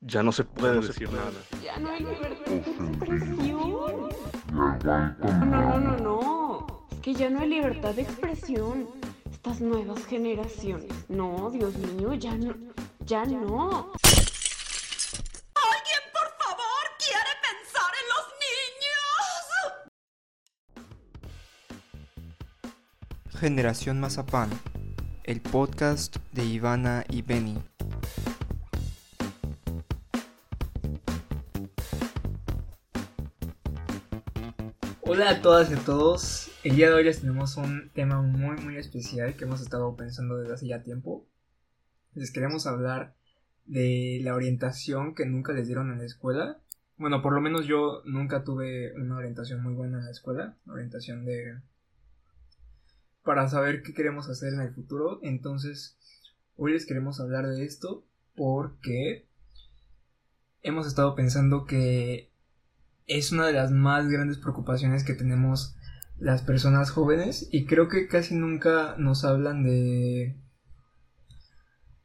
Ya no se puede decir nada. Ya no hay libertad de expresión. No, no, no, no, no. Es que ya no hay libertad de expresión. Estas nuevas generaciones. No, Dios mío, ya no. Ya no. ¿Alguien, por favor, quiere pensar en los niños? Generación Mazapán, el podcast de Ivana y Benny. Hola a todas y a todos. El día de hoy les tenemos un tema muy muy especial que hemos estado pensando desde hace ya tiempo. Les queremos hablar de la orientación que nunca les dieron en la escuela. Bueno, por lo menos yo nunca tuve una orientación muy buena en la escuela. Orientación de... para saber qué queremos hacer en el futuro. Entonces, hoy les queremos hablar de esto porque hemos estado pensando que es una de las más grandes preocupaciones que tenemos las personas jóvenes y creo que casi nunca nos hablan de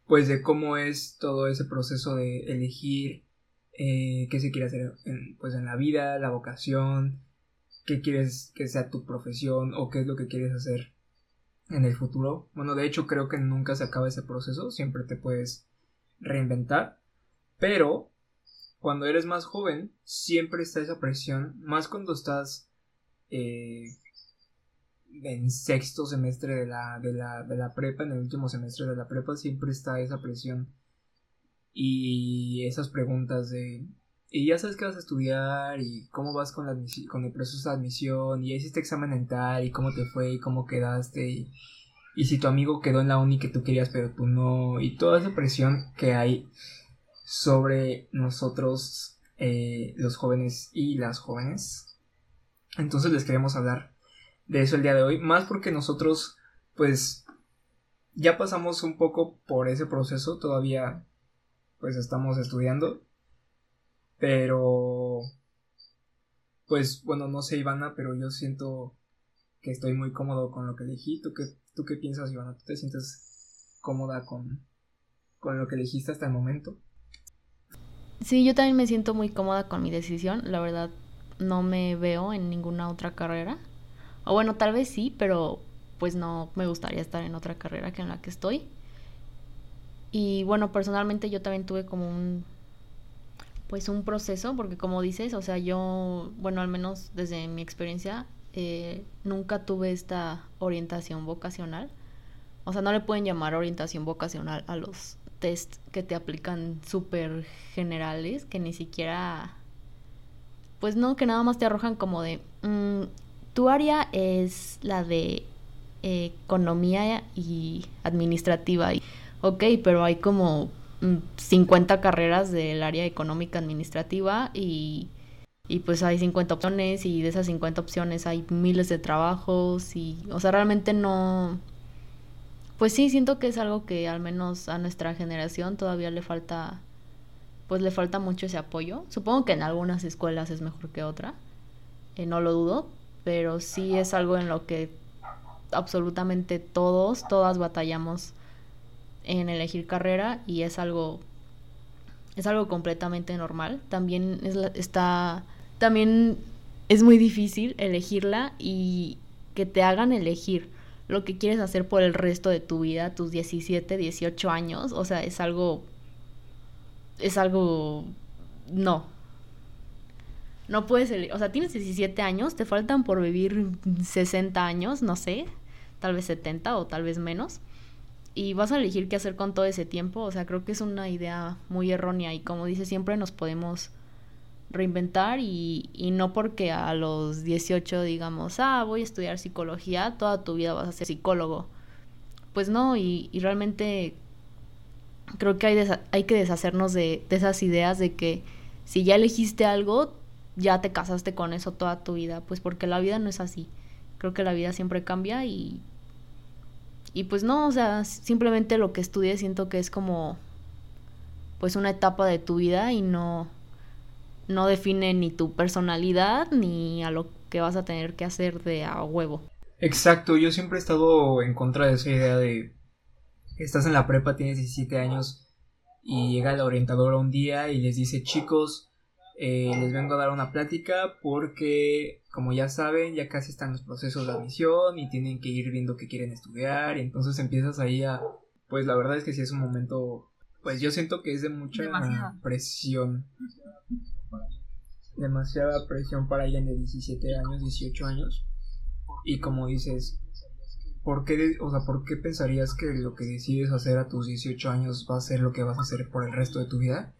pues de cómo es todo ese proceso de elegir eh, qué se quiere hacer en, pues en la vida, la vocación, qué quieres que sea tu profesión o qué es lo que quieres hacer en el futuro. Bueno, de hecho creo que nunca se acaba ese proceso, siempre te puedes reinventar, pero cuando eres más joven, siempre está esa presión, más cuando estás eh, en sexto semestre de la, de, la, de la prepa, en el último semestre de la prepa, siempre está esa presión y esas preguntas de, y ya sabes que vas a estudiar y cómo vas con, la con el proceso de admisión y hiciste examen en tal y cómo te fue y cómo quedaste y, y si tu amigo quedó en la uni que tú querías pero tú no y toda esa presión que hay sobre nosotros eh, los jóvenes y las jóvenes. Entonces les queremos hablar de eso el día de hoy, más porque nosotros pues ya pasamos un poco por ese proceso, todavía pues estamos estudiando, pero pues bueno, no sé Ivana, pero yo siento que estoy muy cómodo con lo que elegí. ¿Tú qué, tú qué piensas Ivana? ¿Tú te sientes cómoda con, con lo que elegiste hasta el momento? Sí, yo también me siento muy cómoda con mi decisión. La verdad, no me veo en ninguna otra carrera. O bueno, tal vez sí, pero pues no me gustaría estar en otra carrera que en la que estoy. Y bueno, personalmente yo también tuve como un pues un proceso, porque como dices, o sea, yo, bueno, al menos desde mi experiencia, eh, nunca tuve esta orientación vocacional. O sea, no le pueden llamar orientación vocacional a los test que te aplican súper generales que ni siquiera pues no que nada más te arrojan como de mm, tu área es la de economía y administrativa y ok pero hay como 50 mm, carreras del área económica administrativa y y pues hay 50 opciones y de esas 50 opciones hay miles de trabajos y o sea realmente no pues sí, siento que es algo que al menos a nuestra generación todavía le falta, pues le falta mucho ese apoyo. Supongo que en algunas escuelas es mejor que otra, eh, no lo dudo, pero sí es algo en lo que absolutamente todos, todas batallamos en elegir carrera y es algo es algo completamente normal. También es está también es muy difícil elegirla y que te hagan elegir lo que quieres hacer por el resto de tu vida, tus 17, 18 años, o sea, es algo es algo no. No puedes, o sea, tienes 17 años, te faltan por vivir 60 años, no sé, tal vez 70 o tal vez menos. Y vas a elegir qué hacer con todo ese tiempo, o sea, creo que es una idea muy errónea y como dice, siempre nos podemos reinventar y, y, no porque a los 18 digamos, ah, voy a estudiar psicología, toda tu vida vas a ser psicólogo. Pues no, y, realmente creo que hay, hay que deshacernos de, de, esas ideas de que si ya elegiste algo, ya te casaste con eso toda tu vida, pues porque la vida no es así. Creo que la vida siempre cambia y... Y pues no, o sea, simplemente lo que estudies siento que es como pues una etapa de tu vida y no no define ni tu personalidad ni a lo que vas a tener que hacer de a huevo. Exacto, yo siempre he estado en contra de esa idea de estás en la prepa, tienes 17 años y llega la orientadora un día y les dice, chicos, eh, les vengo a dar una plática porque, como ya saben, ya casi están los procesos de admisión y tienen que ir viendo qué quieren estudiar y entonces empiezas ahí a, pues la verdad es que sí es un momento, pues yo siento que es de mucha presión. Demasiada presión para alguien de 17 años, 18 años. Y como dices, ¿por qué, o sea, ¿por qué pensarías que lo que decides hacer a tus 18 años va a ser lo que vas a hacer por el resto de tu vida?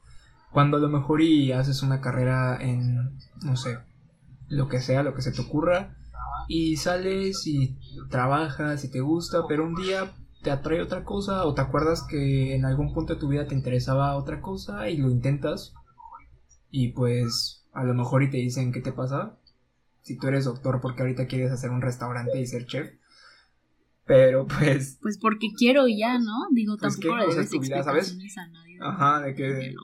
Cuando a lo mejor y haces una carrera en, no sé, lo que sea, lo que se te ocurra, y sales y trabajas y te gusta, pero un día te atrae otra cosa o te acuerdas que en algún punto de tu vida te interesaba otra cosa y lo intentas y pues a lo mejor y te dicen qué te pasa si tú eres doctor porque ahorita quieres hacer un restaurante y ser chef pero pues. Pues porque quiero ya, ¿no? Digo, pues tampoco le debes ¿sabes? a nadie. Ajá, de que.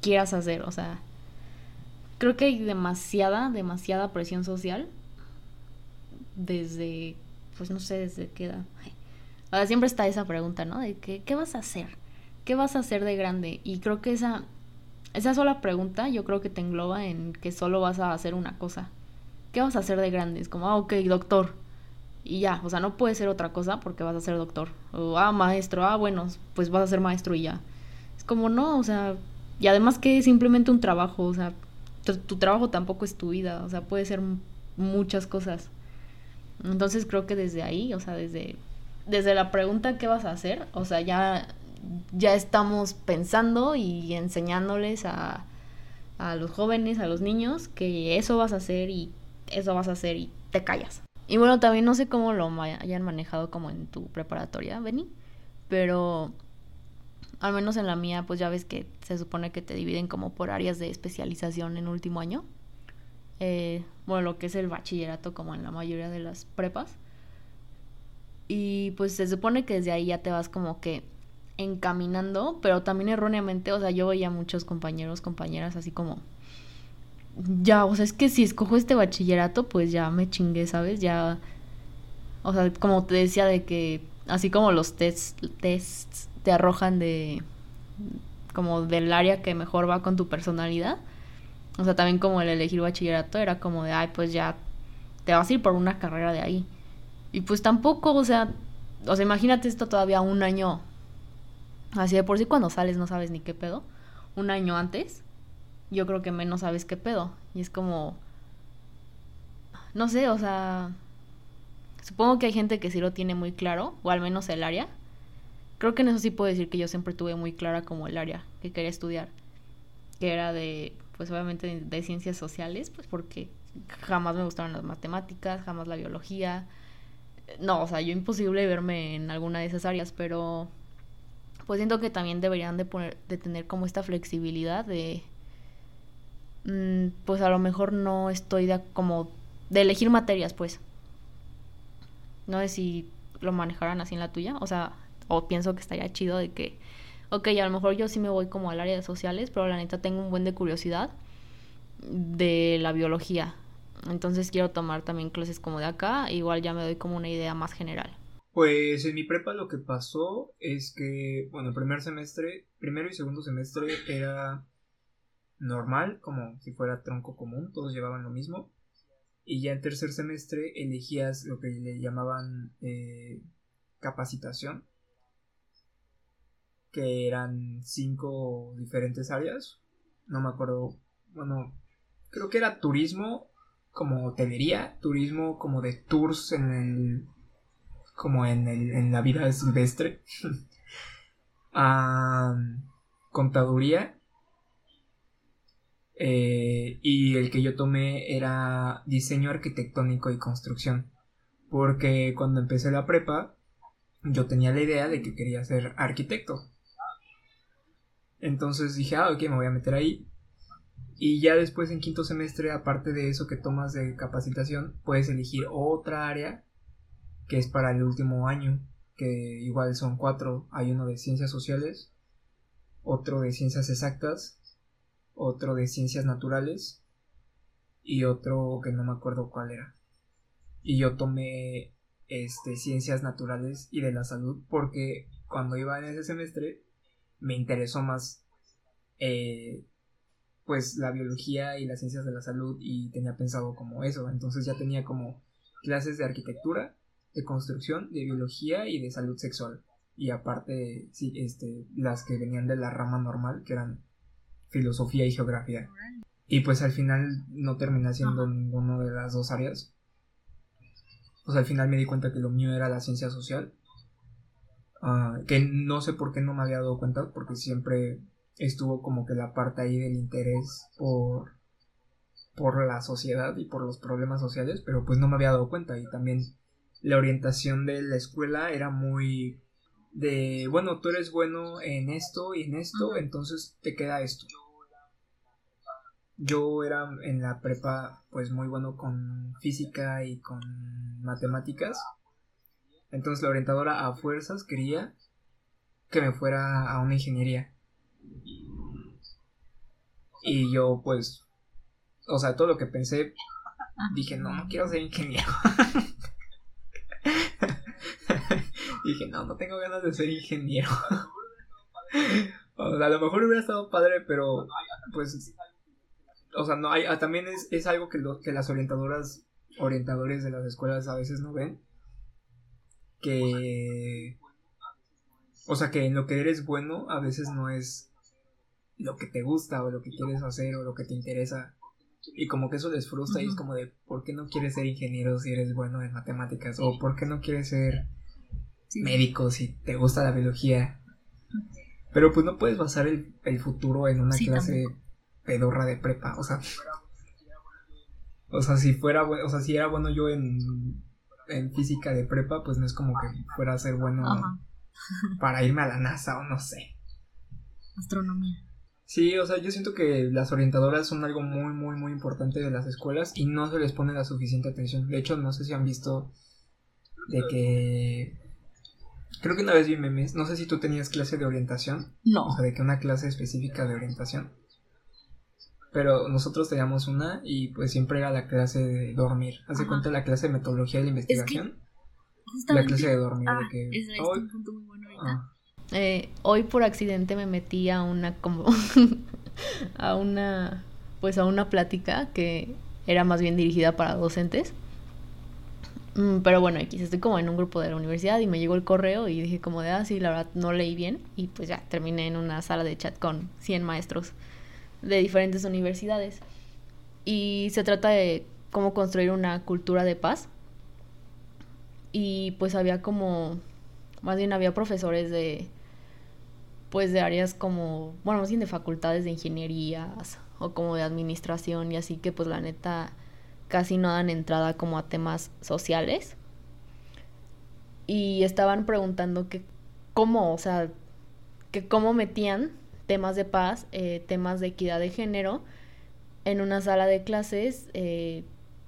quieras hacer, o sea. Creo que hay demasiada, demasiada presión social. Desde. Pues no sé desde qué edad. Ahora siempre está esa pregunta, ¿no? De que, ¿qué vas a hacer? ¿Qué vas a hacer de grande? Y creo que esa. Esa sola pregunta yo creo que te engloba en que solo vas a hacer una cosa. ¿Qué vas a hacer de grande? Es como, ah, ok, doctor y ya, o sea, no puede ser otra cosa porque vas a ser doctor. O, ah, maestro, ah, bueno, pues vas a ser maestro y ya. Es como, no, o sea, y además que es simplemente un trabajo, o sea, tu, trabajo tampoco es tu vida, o sea, puede ser muchas cosas. Entonces creo que desde ahí, o sea, desde, desde la pregunta qué vas a hacer, o sea, ya, ya estamos pensando y enseñándoles a, a los jóvenes, a los niños, que eso vas a hacer y eso vas a hacer y te callas. Y bueno, también no sé cómo lo hayan manejado como en tu preparatoria, Benny, pero al menos en la mía, pues ya ves que se supone que te dividen como por áreas de especialización en último año. Eh, bueno, lo que es el bachillerato como en la mayoría de las prepas. Y pues se supone que desde ahí ya te vas como que encaminando, pero también erróneamente, o sea, yo veía muchos compañeros, compañeras así como ya, o sea, es que si escojo este bachillerato, pues ya me chingué, ¿sabes? Ya, o sea, como te decía de que, así como los tests, tests te arrojan de, como del área que mejor va con tu personalidad, o sea, también como el elegir bachillerato era como de, ay, pues ya te vas a ir por una carrera de ahí. Y pues tampoco, o sea, o sea, imagínate esto todavía un año, así de por sí cuando sales no sabes ni qué pedo, un año antes yo creo que menos sabes qué pedo. Y es como, no sé, o sea, supongo que hay gente que sí lo tiene muy claro, o al menos el área. Creo que en eso sí puedo decir que yo siempre tuve muy clara como el área que quería estudiar, que era de, pues obviamente de, ciencias sociales, pues porque jamás me gustaron las matemáticas, jamás la biología. No, o sea, yo imposible verme en alguna de esas áreas, pero pues siento que también deberían de poner, de tener como esta flexibilidad de Mm, pues a lo mejor no estoy de, como de elegir materias, pues. No sé si lo manejaran así en la tuya, o sea, o pienso que estaría chido de que, ok, a lo mejor yo sí me voy como al área de sociales, pero la neta tengo un buen de curiosidad de la biología. Entonces quiero tomar también clases como de acá, igual ya me doy como una idea más general. Pues en mi prepa lo que pasó es que, bueno, el primer semestre, primero y segundo semestre era normal, como si fuera tronco común, todos llevaban lo mismo. Y ya en tercer semestre elegías lo que le llamaban eh, capacitación, que eran cinco diferentes áreas. No me acuerdo, bueno, creo que era turismo como hotelería, turismo como de tours en el como en, en la vida silvestre, contaduría eh, y el que yo tomé era diseño arquitectónico y construcción. Porque cuando empecé la prepa, yo tenía la idea de que quería ser arquitecto. Entonces dije, ah, ok, me voy a meter ahí. Y ya después en quinto semestre, aparte de eso que tomas de capacitación, puedes elegir otra área que es para el último año, que igual son cuatro. Hay uno de ciencias sociales, otro de ciencias exactas otro de ciencias naturales y otro que no me acuerdo cuál era. Y yo tomé este ciencias naturales y de la salud porque cuando iba en ese semestre me interesó más eh, pues la biología y las ciencias de la salud y tenía pensado como eso. Entonces ya tenía como clases de arquitectura, de construcción, de biología y de salud sexual. Y aparte, sí, este, las que venían de la rama normal, que eran filosofía y geografía. Y pues al final no terminé haciendo ninguna de las dos áreas. Pues al final me di cuenta que lo mío era la ciencia social. Ah, que no sé por qué no me había dado cuenta, porque siempre estuvo como que la parte ahí del interés por por la sociedad y por los problemas sociales, pero pues no me había dado cuenta y también la orientación de la escuela era muy de, bueno, tú eres bueno en esto y en esto, entonces te queda esto. Yo era en la prepa pues muy bueno con física y con matemáticas. Entonces la orientadora a fuerzas quería que me fuera a una ingeniería. Y yo pues, o sea, todo lo que pensé, dije, no, no quiero ser ingeniero. dije, no, no tengo ganas de ser ingeniero. o sea, a lo mejor hubiera estado padre, pero pues, o sea, no hay, ah, también es, es algo que, lo, que las orientadoras, orientadores de las escuelas a veces no ven. Que, o sea, que en lo que eres bueno a veces no es lo que te gusta o lo que quieres hacer o lo que te interesa. Y como que eso les frustra y es como de, ¿por qué no quieres ser ingeniero si eres bueno en matemáticas? O ¿por qué no quieres ser médico si te gusta la biología? Pero pues no puedes basar el, futuro en una clase pedorra de prepa, o sea. O sea, si fuera, o sea, si era bueno yo en, en física de prepa, pues no es como que fuera a ser bueno para irme a la NASA o no sé. Astronomía. Sí, o sea, yo siento que las orientadoras son algo muy, muy, muy importante de las escuelas y no se les pone la suficiente atención. De hecho, no sé si han visto de que... Creo que una vez vi memes, no sé si tú tenías clase de orientación. No. O sea, de que una clase específica de orientación. Pero nosotros teníamos una y pues siempre era la clase de dormir. ¿Hace cuenta la clase de metodología de la investigación? la clase de dormir. de ah, que, es, un punto muy bueno ahorita. Ah. Eh, hoy por accidente me metí a una como a una pues a una plática que era más bien dirigida para docentes. Mm, pero bueno, aquí estoy como en un grupo de la universidad y me llegó el correo y dije como de, ah, sí, la verdad no leí bien y pues ya terminé en una sala de chat con 100 maestros de diferentes universidades. Y se trata de cómo construir una cultura de paz. Y pues había como, más bien había profesores de, pues de áreas como, bueno, más bien de facultades de ingenierías o como de administración y así que pues la neta casi no dan entrada como a temas sociales. Y estaban preguntando que cómo, o sea, que cómo metían temas de paz, eh, temas de equidad de género en una sala de clases, eh,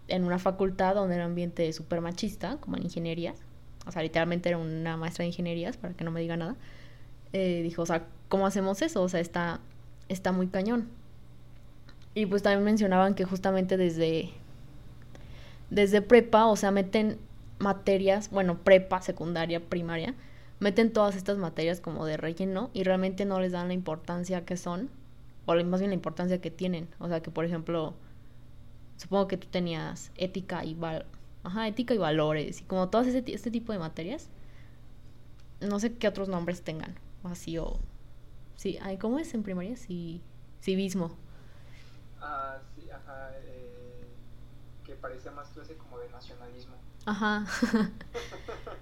en una facultad donde era ambiente súper machista, como en ingeniería. O sea, literalmente era una maestra de ingenierías, para que no me diga nada. Eh, dijo, o sea, ¿cómo hacemos eso? O sea, está, está muy cañón. Y pues también mencionaban que justamente desde, desde prepa, o sea, meten materias, bueno, prepa, secundaria, primaria, meten todas estas materias como de relleno y realmente no les dan la importancia que son, o más bien la importancia que tienen. O sea, que por ejemplo, supongo que tú tenías ética y val Ajá, ética y valores y como todas ese, este tipo de materias. No sé qué otros nombres tengan así o... Sí, ¿cómo es en primaria? Sí, civismo. Ah, sí, ajá, eh, parece más clase como de nacionalismo. Ajá.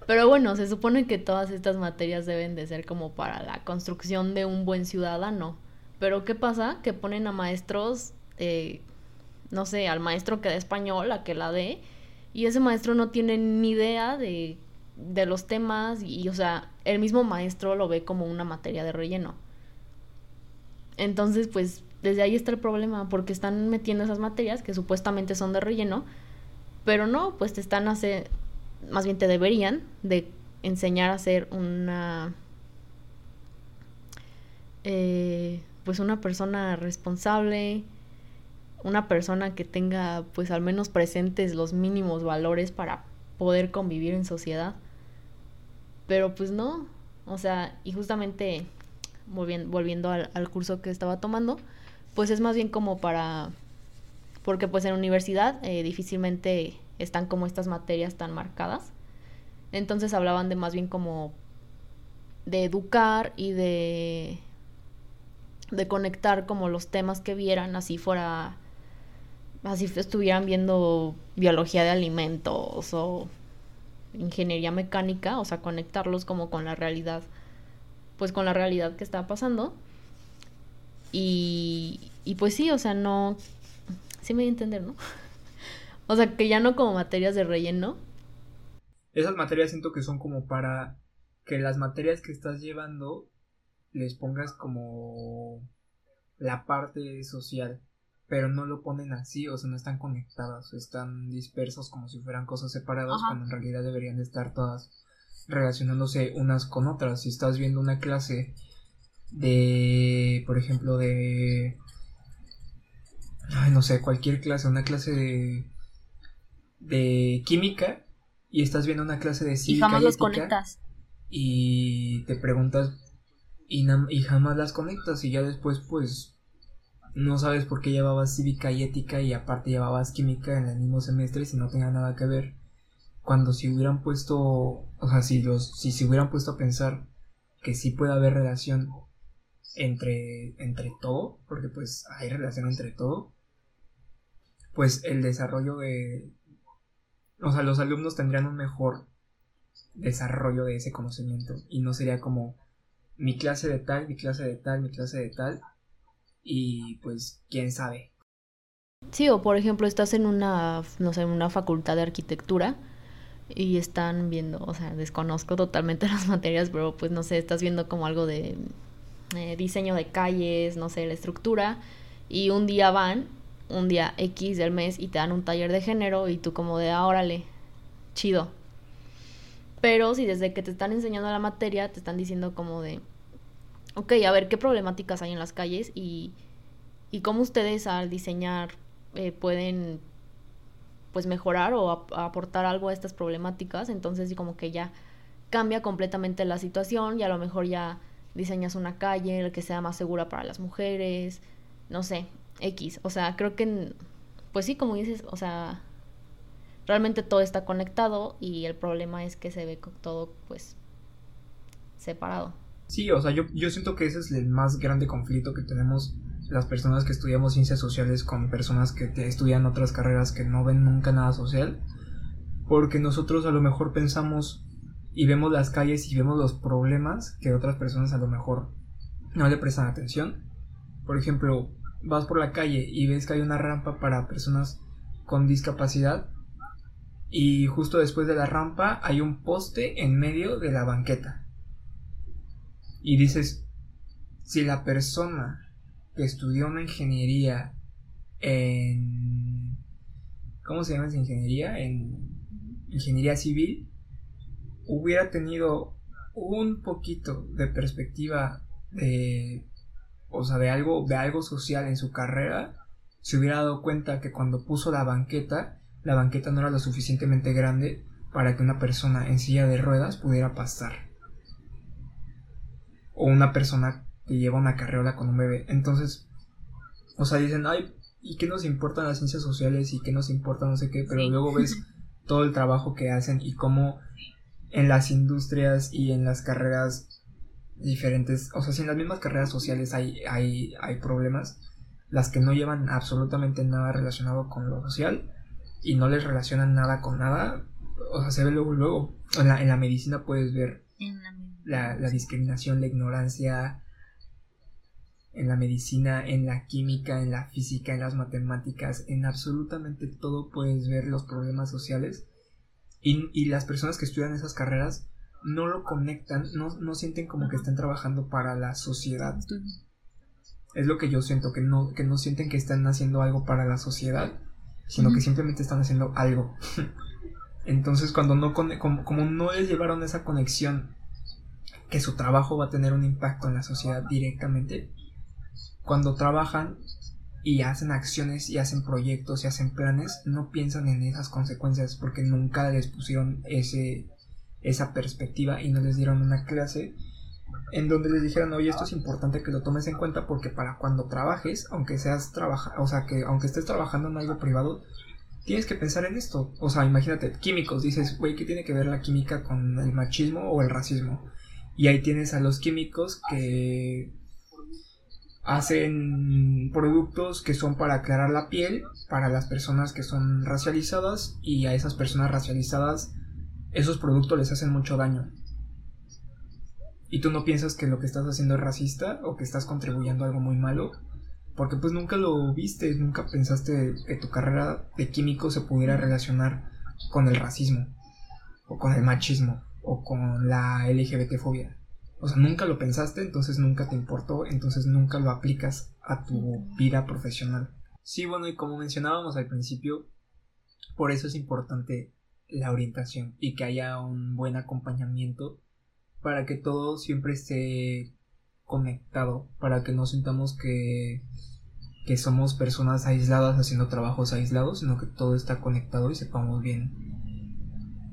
Pero bueno, se supone que todas estas materias deben de ser como para la construcción de un buen ciudadano. Pero ¿qué pasa? Que ponen a maestros, eh, no sé, al maestro que da español, a que la dé, y ese maestro no tiene ni idea de de los temas y, o sea, el mismo maestro lo ve como una materia de relleno. Entonces, pues, desde ahí está el problema, porque están metiendo esas materias que supuestamente son de relleno, pero no, pues te están hace más bien te deberían de enseñar a ser una, eh, pues una persona responsable, una persona que tenga, pues al menos presentes los mínimos valores para poder convivir en sociedad. Pero pues no, o sea, y justamente volviendo, al, al curso que estaba tomando, pues es más bien como para, porque pues en universidad eh, difícilmente están como estas materias tan marcadas. Entonces hablaban de más bien como de educar y de de conectar como los temas que vieran así fuera así estuvieran viendo biología de alimentos o ingeniería mecánica, o sea, conectarlos como con la realidad, pues con la realidad que está pasando. Y, y pues sí, o sea, no, sí me voy a entender, ¿no? o sea, que ya no como materias de relleno. Esas materias siento que son como para que las materias que estás llevando les pongas como la parte social, pero no lo ponen así, o sea, no están conectadas, están dispersos como si fueran cosas separadas, cuando en realidad deberían de estar todas relacionándose unas con otras. Si estás viendo una clase de, por ejemplo, de, ay, no sé, cualquier clase, una clase de, de química, y estás viendo una clase de cívica y jamás los conectas. y te preguntas y, y jamás las conectas y ya después pues no sabes por qué llevabas cívica y ética y aparte llevabas química en el mismo semestre si no tenía nada que ver. Cuando si hubieran puesto o sea si los si se hubieran puesto a pensar que sí puede haber relación entre entre todo porque pues hay relación entre todo pues el desarrollo de o sea los alumnos tendrían un mejor desarrollo de ese conocimiento y no sería como mi clase de tal, mi clase de tal, mi clase de tal y pues quién sabe. Sí, o por ejemplo estás en una, no sé, en una facultad de arquitectura y están viendo, o sea, desconozco totalmente las materias, pero pues no sé, estás viendo como algo de eh, diseño de calles, no sé, la estructura y un día van, un día X del mes y te dan un taller de género y tú como de, ah, órale, chido, pero si desde que te están enseñando la materia te están diciendo como de, ok, a ver qué problemáticas hay en las calles y, y cómo ustedes al diseñar eh, pueden pues mejorar o aportar algo a estas problemáticas, entonces como que ya cambia completamente la situación y a lo mejor ya diseñas una calle que sea más segura para las mujeres, no sé, X, o sea, creo que pues sí, como dices, o sea, realmente todo está conectado y el problema es que se ve todo pues separado. Sí, o sea, yo, yo siento que ese es el más grande conflicto que tenemos las personas que estudiamos ciencias sociales con personas que estudian otras carreras que no ven nunca nada social, porque nosotros a lo mejor pensamos y vemos las calles y vemos los problemas que otras personas a lo mejor no le prestan atención. Por ejemplo, vas por la calle y ves que hay una rampa para personas con discapacidad y justo después de la rampa hay un poste en medio de la banqueta. Y dices, si la persona que estudió una ingeniería en... ¿Cómo se llama esa ingeniería? En ingeniería civil, hubiera tenido un poquito de perspectiva de... O sea, de algo, de algo social en su carrera, se hubiera dado cuenta que cuando puso la banqueta, la banqueta no era lo suficientemente grande para que una persona en silla de ruedas pudiera pasar. O una persona que lleva una carreola con un bebé. Entonces, o sea, dicen, ay, ¿y qué nos importan las ciencias sociales? ¿Y qué nos importa no sé qué? Pero luego ves todo el trabajo que hacen y cómo en las industrias y en las carreras diferentes, o sea, si en las mismas carreras sociales hay, hay, hay problemas, las que no llevan absolutamente nada relacionado con lo social, y no les relacionan nada con nada, o sea, se ve luego, luego. En la, en la medicina puedes ver la, la, discriminación, la ignorancia, en la medicina, en la química, en la física, en las matemáticas, en absolutamente todo puedes ver los problemas sociales. Y, y las personas que estudian esas carreras no lo conectan, no, no sienten como que están trabajando para la sociedad. Es lo que yo siento, que no, que no sienten que están haciendo algo para la sociedad, sino que simplemente están haciendo algo. Entonces, cuando no como, como no les llevaron esa conexión que su trabajo va a tener un impacto en la sociedad directamente, cuando trabajan y hacen acciones y hacen proyectos y hacen planes, no piensan en esas consecuencias porque nunca les pusieron ese esa perspectiva y no les dieron una clase en donde les dijeran, oye, esto es importante que lo tomes en cuenta porque para cuando trabajes, aunque seas trabaja, o sea, que aunque estés trabajando en algo privado, tienes que pensar en esto. O sea, imagínate, químicos, dices, güey, ¿qué tiene que ver la química con el machismo o el racismo? Y ahí tienes a los químicos que hacen productos que son para aclarar la piel para las personas que son racializadas y a esas personas racializadas esos productos les hacen mucho daño. Y tú no piensas que lo que estás haciendo es racista o que estás contribuyendo algo muy malo, porque pues nunca lo viste, nunca pensaste que tu carrera de químico se pudiera relacionar con el racismo o con el machismo o con la LGBTfobia. O sea, nunca lo pensaste, entonces nunca te importó, entonces nunca lo aplicas a tu vida profesional. Sí, bueno, y como mencionábamos al principio, por eso es importante la orientación y que haya un buen acompañamiento para que todo siempre esté conectado, para que no sintamos que, que somos personas aisladas haciendo trabajos aislados, sino que todo está conectado y sepamos bien,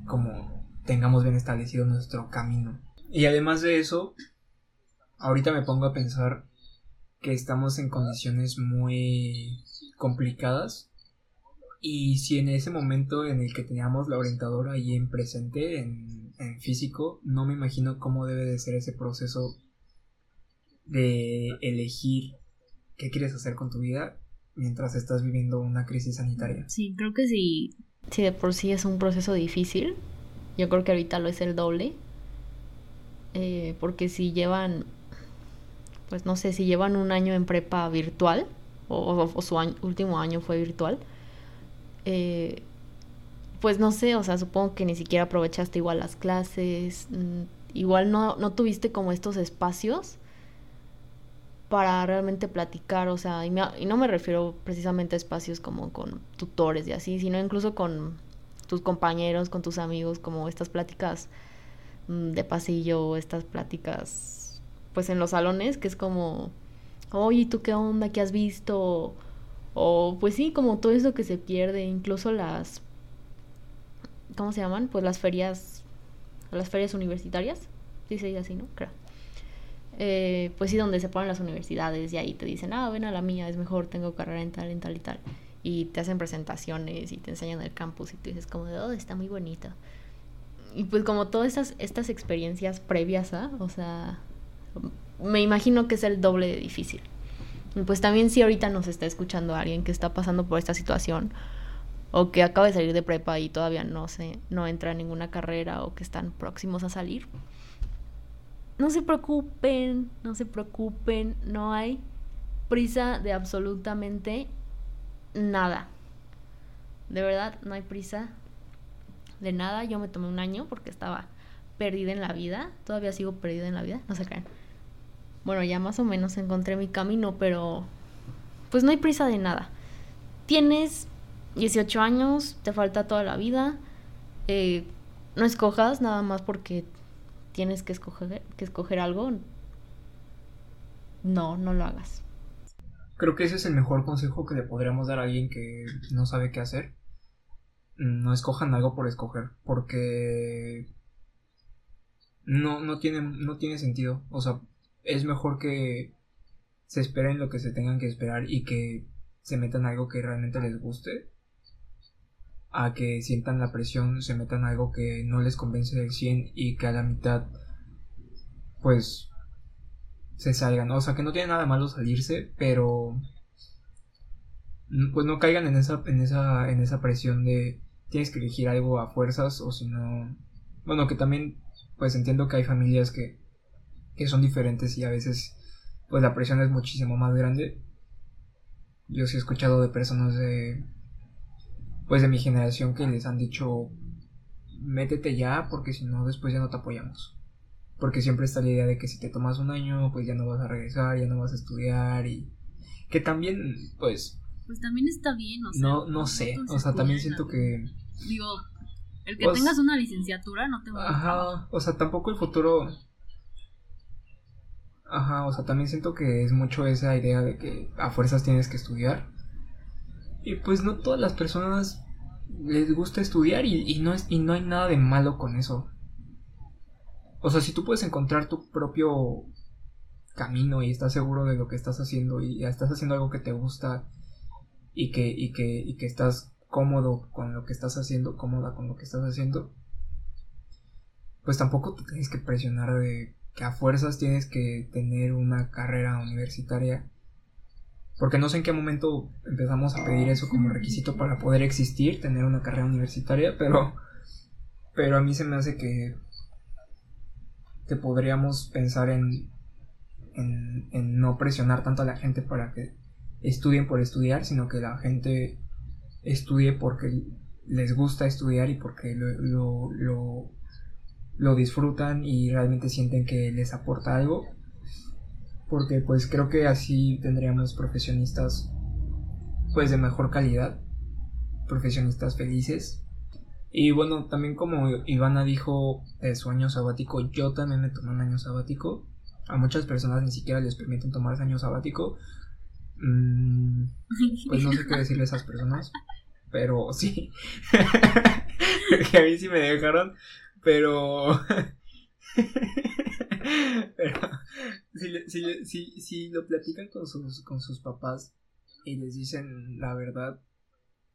como tengamos bien establecido nuestro camino. Y además de eso, ahorita me pongo a pensar que estamos en condiciones muy complicadas y si en ese momento en el que teníamos la orientadora ahí en presente, en, físico, no me imagino cómo debe de ser ese proceso de elegir qué quieres hacer con tu vida mientras estás viviendo una crisis sanitaria. Sí, creo que sí, si de por sí es un proceso difícil, yo creo que ahorita lo es el doble, eh, porque si llevan, pues no sé, si llevan un año en prepa virtual, o, su último año fue virtual, eh, pues no sé, o sea, supongo que ni siquiera aprovechaste igual las clases, mm, igual no, no tuviste como estos espacios para realmente platicar, o sea, y, y, no me refiero precisamente a espacios como con tutores y así, sino incluso con tus compañeros, con tus amigos, como estas pláticas de pasillo, estas pláticas pues en los salones, que es como, oye, ¿tú qué onda? ¿Qué has visto? O pues sí, como todo eso que se pierde, incluso las, ¿cómo se llaman? Pues las ferias, las ferias universitarias, dice así, ¿no? Creo. Eh, pues sí, donde se ponen las universidades y ahí te dicen, ah, ven a la mía, es mejor, tengo carrera en tal, en tal y tal. Y te hacen presentaciones y te enseñan el campus y tú dices como de, oh, está muy bonito. Y pues como todas estas, estas experiencias previas, ¿ah? O sea, me imagino que es el doble de difícil. Pues también si ahorita nos está escuchando alguien que está pasando por esta situación o que acaba de salir de prepa y todavía no se no entra en ninguna carrera o que están próximos a salir. No se preocupen, no se preocupen, no hay prisa de absolutamente nada. De verdad, no hay prisa de nada. Yo me tomé un año porque estaba perdida en la vida. Todavía sigo perdida en la vida, no se crean bueno, ya más o menos encontré mi camino, pero pues no hay prisa de nada. Tienes 18 años, te falta toda la vida. Eh, no escojas nada más porque tienes que escoger, que escoger algo. No, no lo hagas. Creo que ese es el mejor consejo que le podríamos dar a alguien que no sabe qué hacer. No escojan algo por escoger, porque no, no tiene, no tiene sentido. O sea, es mejor que se esperen lo que se tengan que esperar y que se metan algo que realmente les guste a que sientan la presión, se metan algo que no les convence del 100 y que a la mitad pues se salgan, o sea que no tiene nada malo salirse, pero pues no caigan en esa en esa en esa presión de tienes que elegir algo a fuerzas o si no bueno, que también pues entiendo que hay familias que que son diferentes y a veces pues la presión es muchísimo más grande. Yo sí he escuchado de personas de pues de mi generación que les han dicho métete ya porque si no después ya no te apoyamos. Porque siempre está la idea de que si te tomas un año pues ya no vas a regresar, ya no vas a estudiar y que también pues pues también está bien, o sea, no no sé, o sea, también siento que digo, el que pues tengas una licenciatura no te va a Ajá, o sea, tampoco el futuro Ajá, o sea, también siento que es mucho esa idea de que a fuerzas tienes que estudiar. Y pues no todas las personas les gusta estudiar y, no, es, y no hay nada de malo con eso. o sea, si tú puedes encontrar tu propio camino y estás seguro de lo que estás haciendo y estás haciendo algo que te gusta y que, y que, y que estás cómodo con lo que estás haciendo, cómoda con lo que estás haciendo, pues tampoco te tienes que presionar de que a fuerzas tienes que tener una carrera universitaria. Porque no sé en qué momento empezamos a pedir eso como requisito para poder existir, tener una carrera universitaria, pero, pero a mí se me hace que, que podríamos pensar en, en, en no presionar tanto a la gente para que estudien por estudiar, sino que la gente estudie porque les gusta estudiar y porque lo, lo, lo, disfrutan y realmente sienten que les aporta algo. Porque pues creo que así tendríamos profesionistas pues de mejor calidad, profesionistas felices. Y bueno, también como Ivana dijo de su año sabático, yo también me tomé un año sabático. A muchas personas ni siquiera les permiten tomar ese año sabático. Mm, pues no sé qué decirle a esas personas pero sí. que a mí sí me dejaron, pero... pero si, si, si, lo platican con sus, con sus papás y les dicen la verdad,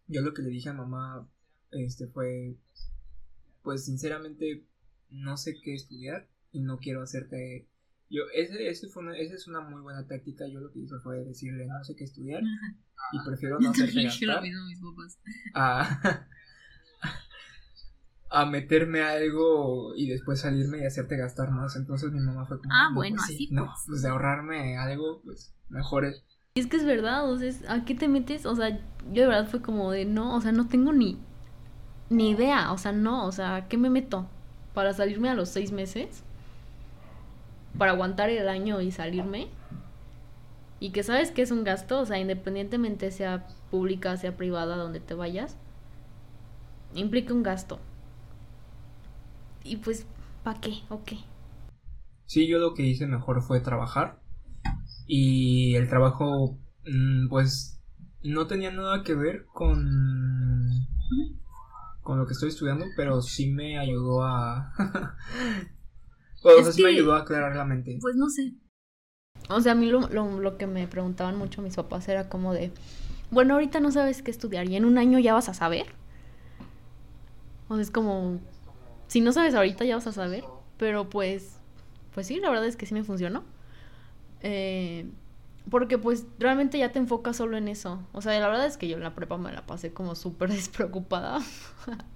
yo lo que le dije a mamá este fue, pues sinceramente no sé qué estudiar y no quiero hacerte yo, ese, ese fue esa es una muy buena táctica. Yo lo que hice fue decirle no sé qué estudiar y prefiero no gastar a, a meterme algo y después salirme y hacerte gastar más. Entonces mi mamá fue como, ah, bueno, pues así no, pues. pues de ahorrarme algo, pues mejor es. Y es que es verdad, o sea, ¿a qué te metes? O sea, yo de verdad fue como de no, o sea, no tengo ni, ni idea, o sea, no, o sea, ¿a qué me meto? Para salirme a los seis meses para aguantar el año y salirme. Y que sabes que es un gasto, o sea, independientemente sea pública, sea privada, donde te vayas, implica un gasto. Y pues, ¿para qué? ¿O qué? Sí, yo lo que hice mejor fue trabajar. Y el trabajo, mm, pues, no tenía nada que ver con con lo que estoy estudiando, pero sí me ayudó a Pues, o sea, me ayudó a aclarar la mente. Pues no sé. O sea, a mí lo, lo, que me preguntaban mucho mis papás era como de, bueno, ahorita no sabes qué estudiar y en un año ya vas a saber. O sea, es como, si no sabes ahorita ya vas a saber, pero pues, pues sí, la verdad es que sí me funcionó. Eh, porque pues realmente ya te enfocas solo en eso. O sea, la verdad es que yo en la prepa me la pasé como súper despreocupada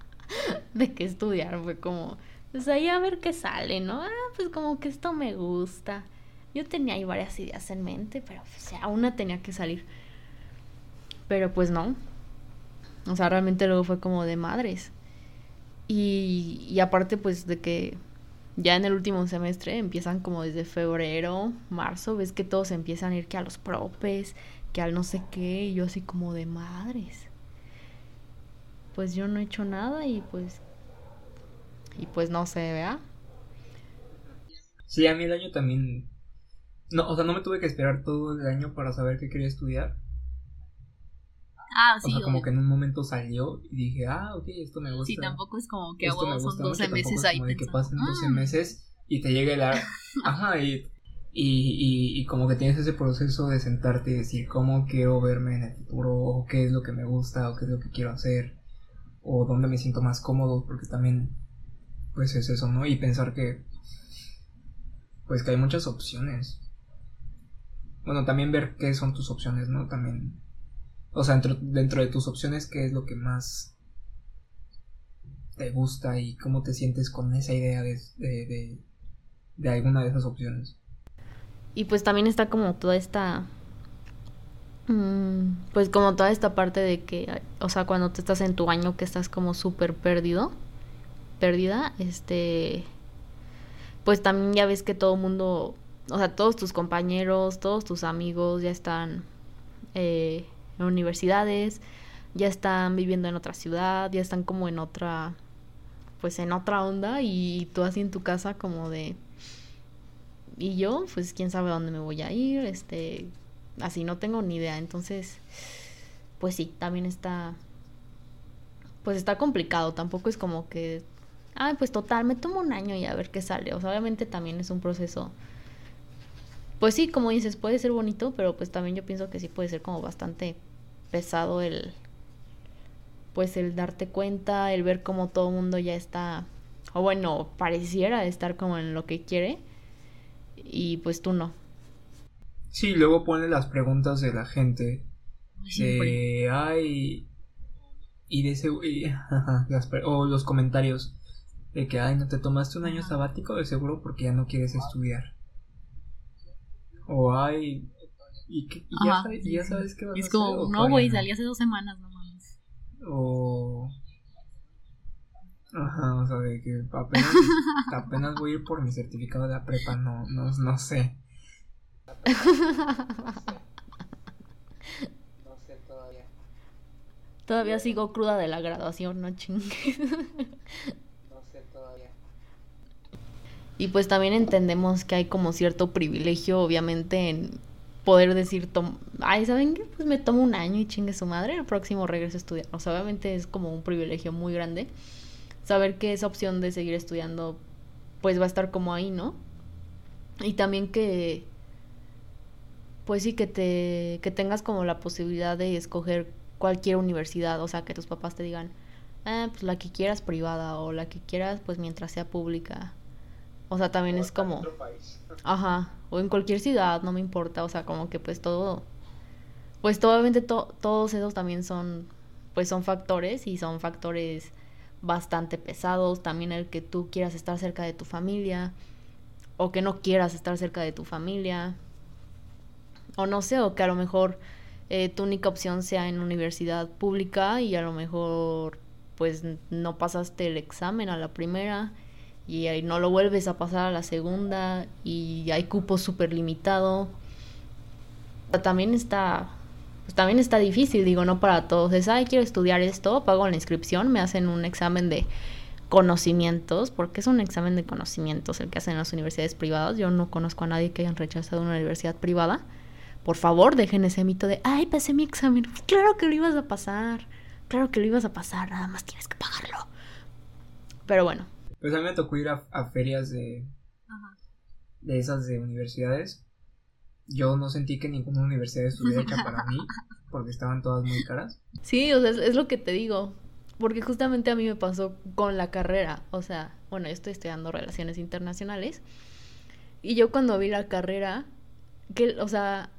de qué estudiar. Fue como, pues ahí a ver qué sale, ¿no? Ah, pues como que esto me gusta. Yo tenía ahí varias ideas en mente, pero o sea, una tenía que salir. Pero pues no. O sea, realmente luego fue como de madres. Y, y aparte pues de que ya en el último semestre empiezan como desde febrero, marzo, ves que todos empiezan a ir que a los propes, que al no sé qué, y yo así como de madres. Pues yo no he hecho nada y pues y pues no sé, vea. Sí, a mí el año también. No, o sea, no me tuve que esperar todo el año para saber qué quería estudiar. Ah, sí. O sea, como que en un momento salió y dije, ah, ok, esto me gusta. Sí, tampoco es como que son 12 meses ahí. Como de que pasen 12 ah". meses y te llegue la. Ajá, y, y, y, como que tienes ese proceso de sentarte y decir cómo quiero verme en el futuro, o qué es lo que me gusta, o qué es lo que quiero hacer, o dónde me siento más cómodo, porque también pues es eso, ¿no? Y pensar que, pues que hay muchas opciones. Bueno, también ver qué son tus opciones, ¿no? También, o sea, dentro, dentro de tus opciones, qué es lo que más te gusta y cómo te sientes con esa idea de, de, de, alguna de esas opciones. Y pues también está como toda esta mm, pues como toda esta parte de que, o sea, cuando te estás en tu año que estás como súper perdido, pérdida, este, pues también ya ves que todo el mundo, o sea, todos tus compañeros, todos tus amigos ya están eh, en universidades, ya están viviendo en otra ciudad, ya están como en otra, pues en otra onda y tú así en tu casa como de, y yo, pues quién sabe dónde me voy a ir, este, así no tengo ni idea, entonces, pues sí, también está, pues está complicado, tampoco es como que ay, pues total, me tomo un año y a ver qué sale. O sea, obviamente también es un proceso. Pues sí, como dices, puede ser bonito, pero pues también yo pienso que sí puede ser como bastante pesado el pues el darte cuenta, el ver cómo todo el mundo ya está o bueno, pareciera estar como en lo que quiere y pues tú no. Sí, luego pone las preguntas de la gente. De, ay, y de ese, o los comentarios de que, ay, no te tomaste un año sabático de seguro porque ya no quieres estudiar. O ay, y, ya, sabes, ya sabes qué vas es como, no, güey, salí hace dos semanas, no mames. O Ajá, o sea, de que apenas, apenas voy a ir por mi certificado de la prepa, no, no, no sé. No sé todavía. Todavía sigo cruda de la graduación, no chingues. Y pues también entendemos que hay como cierto privilegio, obviamente, en poder decir, ay, ¿saben qué? Pues me tomo un año y chingue su madre, el próximo regreso a estudiar. O sea, obviamente es como un privilegio muy grande saber que esa opción de seguir estudiando pues va a estar como ahí, ¿no? Y también que pues sí que te que tengas como la posibilidad de escoger cualquier universidad, o sea, que tus papás te digan, ah, pues la que quieras privada o la que quieras pues mientras sea pública. O sea, también es como Ajá, o en cualquier ciudad, no me importa, o sea, como que pues todo pues obviamente todos esos también son pues son factores y son factores bastante pesados, también el que tú quieras estar cerca de tu familia o que no quieras estar cerca de tu familia. O no sé, o que a lo mejor eh, tu única opción sea en universidad pública y a lo mejor pues no pasaste el examen a la primera y ahí no lo vuelves a pasar a la segunda y hay cupo súper limitado. También está pues también está difícil, digo, no para todos. Es, ay, quiero estudiar esto, pago la inscripción, me hacen un examen de conocimientos, porque es un examen de conocimientos el que hacen en las universidades privadas. Yo no conozco a nadie que hayan rechazado una universidad privada. Por favor, dejen ese mito de, ay, pasé mi examen. Claro que lo ibas a pasar. Claro que lo ibas a pasar, nada más tienes que pagarlo. Pero bueno. Pues a mí me tocó ir a, ferias de, de esas de universidades yo no sentí que ninguna universidad estuviera hecha para mí, porque estaban todas muy caras. Sí, o sea, es, lo que te digo, porque justamente a mí me pasó con la carrera, o sea, bueno, yo estoy estudiando relaciones internacionales, y yo cuando vi la carrera, que, o sea,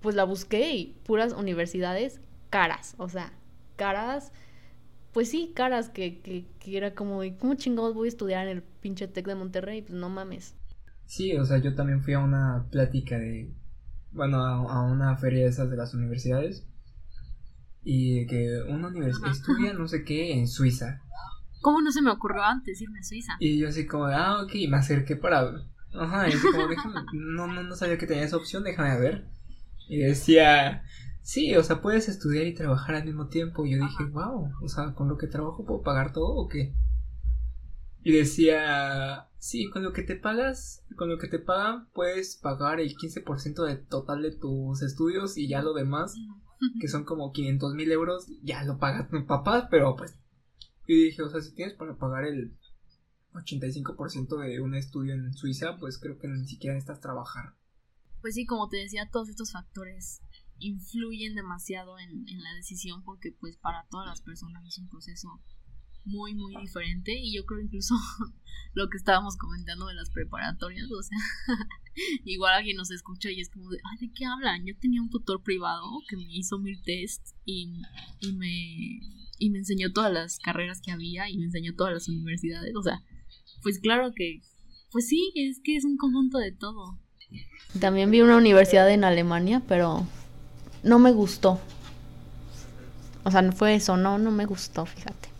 pues la busqué y puras universidades caras, o sea, caras, pues sí, caras, que, que, que era como, ¿cómo chingados voy a estudiar en el pinche Tec de Monterrey? Pues no mames. Sí, o sea, yo también fui a una plática de, bueno, a, una feria de esas de las universidades y que una universidad estudia no sé qué en Suiza. ¿Cómo no se me ocurrió antes irme a Suiza? Y yo así como, ah, ok, me acerqué para... Ajá, y así como, déjame, no, no, no sabía que tenía esa opción, déjame ver. Y decía, sí, o sea, puedes estudiar y trabajar al mismo tiempo. Y yo dije, wow, o sea, con lo que trabajo puedo pagar todo o qué. Y decía, sí, con lo que te pagas, con lo que te pagan, puedes pagar el 15% del total de tus estudios y ya lo demás, que son como 500 mil euros, ya lo pagas tu papá, pero pues... Y dije, o sea, si tienes para pagar el 85% de un estudio en Suiza, pues creo que ni siquiera necesitas trabajar. Pues sí, como te decía, todos estos factores influyen demasiado en, en la decisión porque pues para todas las personas es un proceso muy, muy diferente. Y yo creo incluso lo que estábamos comentando de las preparatorias, o sea, igual alguien nos escucha y es como de, ay, ¿de qué hablan? Yo tenía un tutor privado que me hizo mil tests y, y, me, y me enseñó todas las carreras que había y me enseñó todas las universidades. O sea, pues claro que, pues sí, es que es un conjunto de todo. También vi una universidad en Alemania, pero no me gustó. O sea, no fue eso, no, no me gustó, fíjate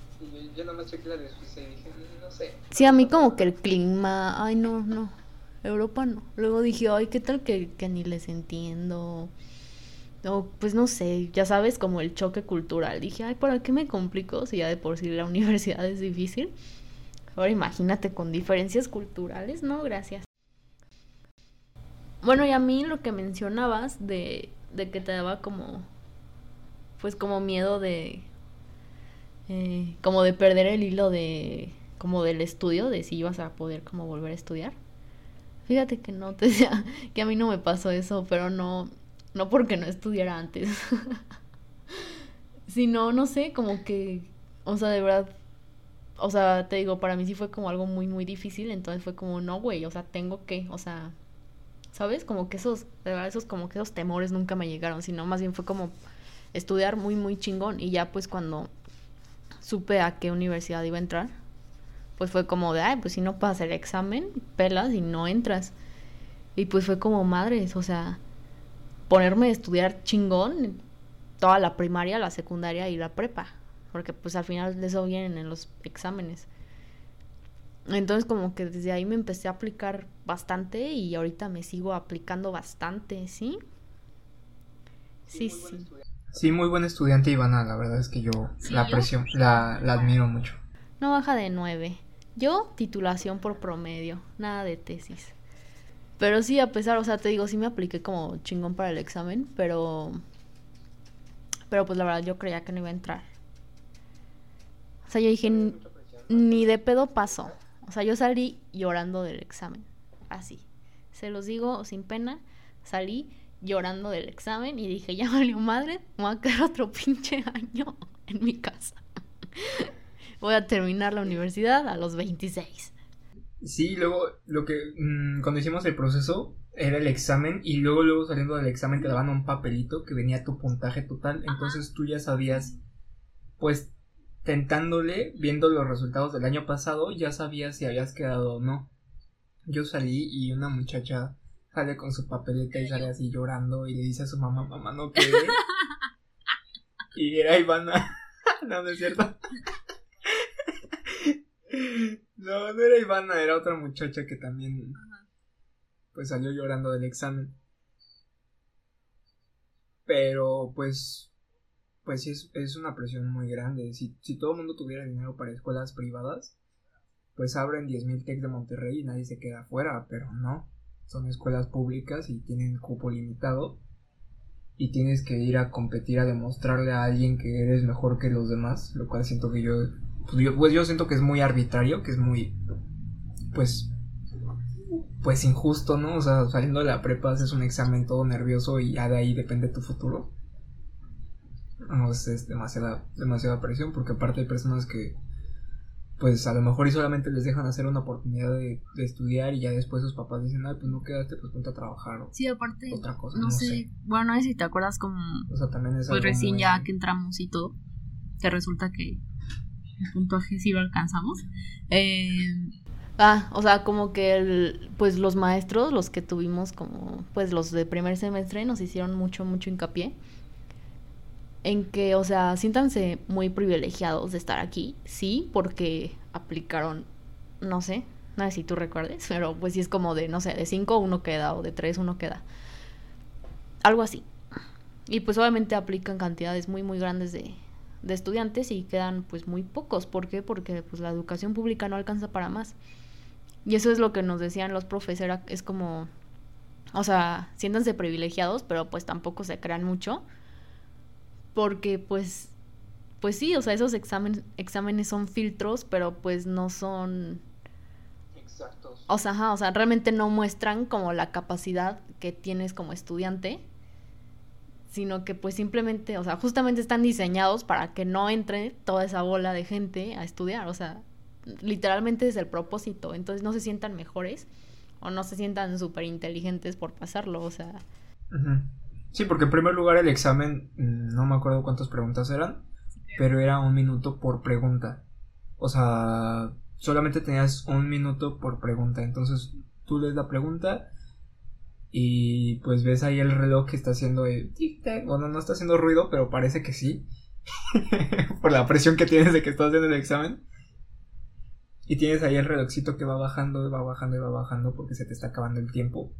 yo nomás chequé la y dije, mm, no sé. Sí, a mí como que el clima, ay, no, no. Europa no. Luego dije, ay, ¿qué tal que, que ni les entiendo? O pues no sé, ya sabes, como el choque cultural. Dije, ay, ¿para qué me complico si ya de por sí la universidad es difícil? Ahora imagínate con diferencias culturales, no, gracias. Bueno, y a mí lo que mencionabas de, de que te daba como, pues como miedo de, eh, como de perder el hilo de, como del estudio, de si ibas a poder como volver a estudiar. Fíjate que no te decía que a mí no me pasó eso, pero no, no porque no estudiara antes. sino, no sé, como que, o sea, de verdad, o sea, te digo, para mí sí fue como algo muy, muy difícil, entonces fue como, no, güey, o sea, tengo que, o sea, ¿sabes? Como que esos, verdad, esos, como que esos temores nunca me llegaron, sino más bien fue como estudiar muy, muy chingón, y ya pues cuando supe a qué universidad iba a entrar, pues fue como de, ay, pues si no pasas el examen, pelas y no entras. Y pues fue como madres, o sea, ponerme a estudiar chingón toda la primaria, la secundaria y la prepa, porque pues al final de eso vienen en los exámenes. Entonces como que desde ahí me empecé a aplicar bastante y ahorita me sigo aplicando bastante, ¿sí? Sí, sí. Sí, muy buen estudiante Ivana, la verdad es que yo la aprecio, la, la admiro mucho. No baja de nueve. Yo, titulación por promedio, nada de tesis. Pero sí, a pesar, o sea, te digo, sí me apliqué como chingón para el examen, pero pero pues la verdad yo creía que no iba a entrar. O sea, yo dije, ni de pedo pasó. O sea, yo salí llorando del examen. Así. Se los digo sin pena. Salí llorando del examen y dije, ya valió madre, me voy a quedar otro pinche año en mi casa. voy a terminar la universidad a los 26. Sí, luego lo que mm, cuando hicimos el proceso, era el examen y luego luego saliendo del examen te daban un papelito que venía tu puntaje total, entonces tú ya sabías pues tentándole, viendo los resultados del año pasado, ya sabías si habías quedado o no. Yo salí y una muchacha sale con su papeleta y sale así llorando y le dice a su mamá, mamá, no quedé. y era Ivana. no, no es cierto. no, no era Ivana, era otra muchacha que también pues salió llorando del examen. Pero pues, pues sí es, una presión muy grande. Si, si todo el mundo tuviera dinero para escuelas privadas, pues abren 10.000 TEC de Monterrey y nadie se queda afuera, pero no. Son escuelas públicas y tienen cupo limitado. Y tienes que ir a competir a demostrarle a alguien que eres mejor que los demás. Lo cual siento que yo, pues yo, pues yo siento que es muy arbitrario, que es muy, pues pues injusto, ¿no? O sea, saliendo de la prepa haces un examen todo nervioso y ya de ahí depende tu futuro. No, es, es demasiada, demasiada presión porque aparte hay personas que pues a lo mejor y solamente les dejan hacer una oportunidad de, estudiar y ya después sus papás dicen, ay, pues no quedaste, pues ponte a trabajar. sí, aparte, otra cosa, no, sé. Bueno, no sé si te acuerdas como, o sea, también es pues recién ya que entramos y todo, que resulta que el puntaje sí lo alcanzamos. Eh, Ah, o sea, como que el, pues los maestros, los que tuvimos como, pues los de primer semestre nos hicieron mucho, mucho hincapié en que, o sea, siéntanse muy privilegiados de estar aquí, sí, porque aplicaron, no sé, no sé si tú recuerdes, pero pues sí es como de, no sé, de cinco uno queda o de tres uno queda. Algo así. Y pues obviamente aplican cantidades muy, muy grandes de, de estudiantes y quedan pues muy pocos. ¿Por qué? Porque pues la educación pública no alcanza para más. Y eso es lo que nos decían los profes, es como, o sea, siéntanse privilegiados, pero pues tampoco se crean mucho, porque pues, pues sí, o sea, esos exámenes, exámenes son filtros, pero pues no son... Exactos. O sea, o sea, realmente no muestran como la capacidad que tienes como estudiante, sino que pues simplemente, o sea, justamente están diseñados para que no entre toda esa bola de gente a estudiar, o sea, literalmente es el propósito, entonces no se sientan mejores o no se sientan súper inteligentes por pasarlo, o sea... Sí, porque en primer lugar el examen, mm, no me acuerdo cuántas preguntas eran, pero era un minuto por pregunta. O sea, solamente tenías un minuto por pregunta, entonces tú lees la pregunta y pues ves ahí el reloj que está haciendo el bueno no está haciendo ruido pero parece que sí. Por la presión que tienes de que estás haciendo el examen. Y tienes ahí el relojcito que va bajando, va bajando y va bajando porque se te está acabando el tiempo.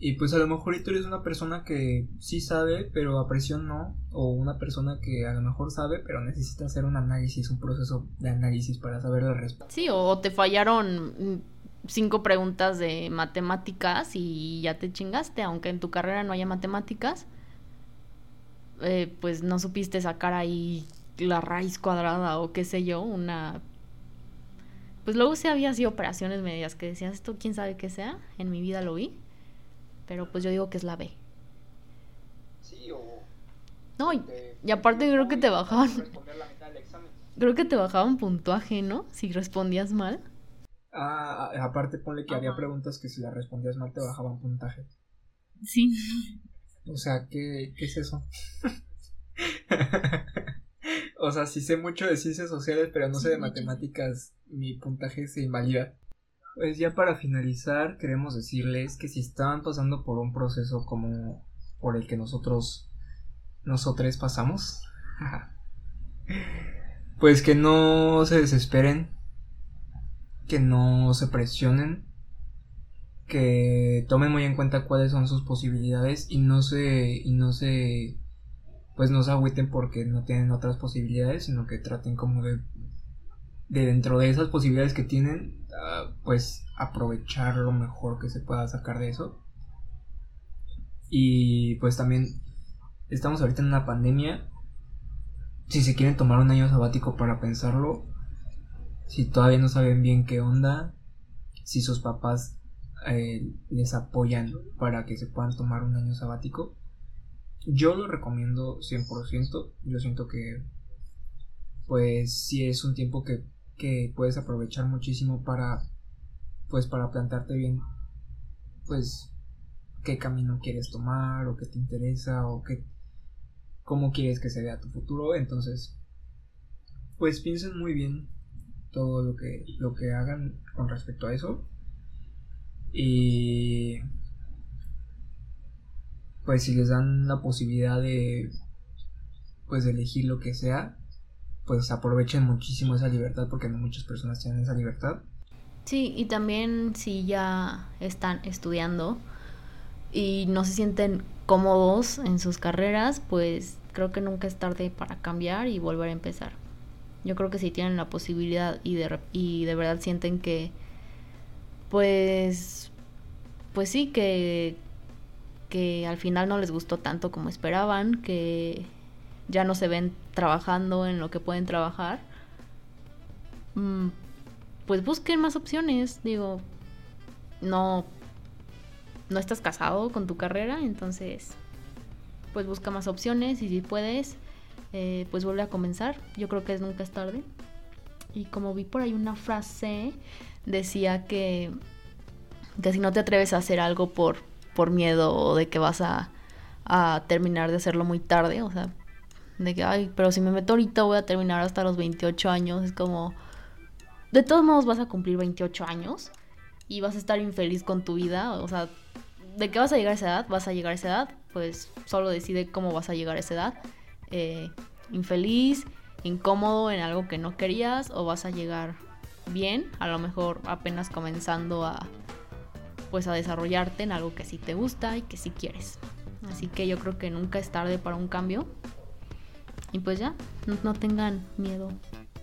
Y pues a lo mejor tú eres una persona que sí sabe, pero a presión no. O una persona que a lo mejor sabe, pero necesita hacer un análisis, un proceso de análisis para saber la respuesta. Sí, o te fallaron cinco preguntas de matemáticas y ya te chingaste, aunque en tu carrera no haya matemáticas. Eh, pues no supiste sacar ahí la raíz cuadrada o qué sé yo, una pues luego sí había así operaciones medias que decías, esto quién sabe qué sea, en mi vida lo vi, pero pues yo digo que es la B. Sí, o... No, y, y aparte creo que te bajaban, Responder la mitad del examen. creo que te bajaban puntuaje, ¿no? Si respondías mal. Ah, aparte ponle que había Ajá. preguntas que si las respondías mal te bajaban puntaje. Sí. O sea, ¿qué, qué es eso? o sea, sí sé mucho de ciencias sociales, pero no sé de matemáticas, mi puntaje se invalida. Pues ya para finalizar, queremos decirles que si estaban pasando por un proceso como por el que nosotros, nosotros pasamos, pues que no se desesperen, que no se presionen, que tomen muy en cuenta cuáles son sus posibilidades y no se y no se pues no se agüiten porque no tienen otras posibilidades sino que traten como de de dentro de esas posibilidades que tienen ah, pues aprovechar lo mejor que se pueda sacar de eso y pues también estamos ahorita en una pandemia si se quieren tomar un año sabático para pensarlo si todavía no saben bien qué onda si sus papás eh, les apoyan para que se puedan tomar un año sabático. Yo lo recomiendo 100%. Yo siento que pues sí es un tiempo que, que puedes aprovechar muchísimo para pues para plantarte bien pues qué camino quieres tomar o qué te interesa o qué cómo quieres que se vea tu futuro. Entonces pues piensen muy bien todo lo que lo que hagan con respecto a eso. Y pues si les dan la posibilidad de pues de elegir lo que sea pues aprovechen muchísimo esa libertad porque no muchas personas tienen esa libertad Sí, y también si ya están estudiando y no se sienten cómodos en sus carreras, pues creo que nunca es tarde para cambiar y volver a empezar. Yo creo que si tienen la posibilidad y de, y de verdad sienten que, pues, pues sí, que, que al final no les gustó tanto como esperaban, que ya no se ven trabajando en lo que pueden trabajar, mm, pues busquen más opciones. Digo, no, no estás casado con tu carrera, entonces, pues busca más opciones y si puedes, eh, pues vuelve a comenzar. Yo creo que es nunca es tarde. Y como vi por ahí una frase, decía que, que si no te atreves a hacer algo por, por miedo o de que vas a, a terminar de hacerlo muy tarde, o sea, de que, ay, pero si me meto ahorita voy a terminar hasta los 28 años, es como, de todos modos vas a cumplir 28 años y vas a estar infeliz con tu vida, o sea, ¿de qué vas a llegar a esa edad? ¿Vas a llegar a esa edad? Pues solo decide cómo vas a llegar a esa edad. Eh, infeliz, incómodo en algo que no querías o vas a llegar bien, a lo mejor apenas comenzando a pues a desarrollarte en algo que sí te gusta y que sí quieres. Así que yo creo que nunca es tarde para un cambio. Y pues ya, no, no tengan miedo.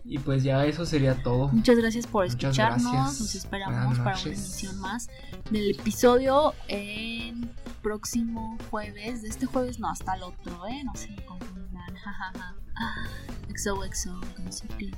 y pues ya eso sería todo Muchas gracias por Muchas escucharnos. gracias. Nos esperamos para una emisión más del episodio en próximo jueves. De este jueves no, hasta el otro, ¿eh? No se confundan. Jajaja. XOXO, no sé qué.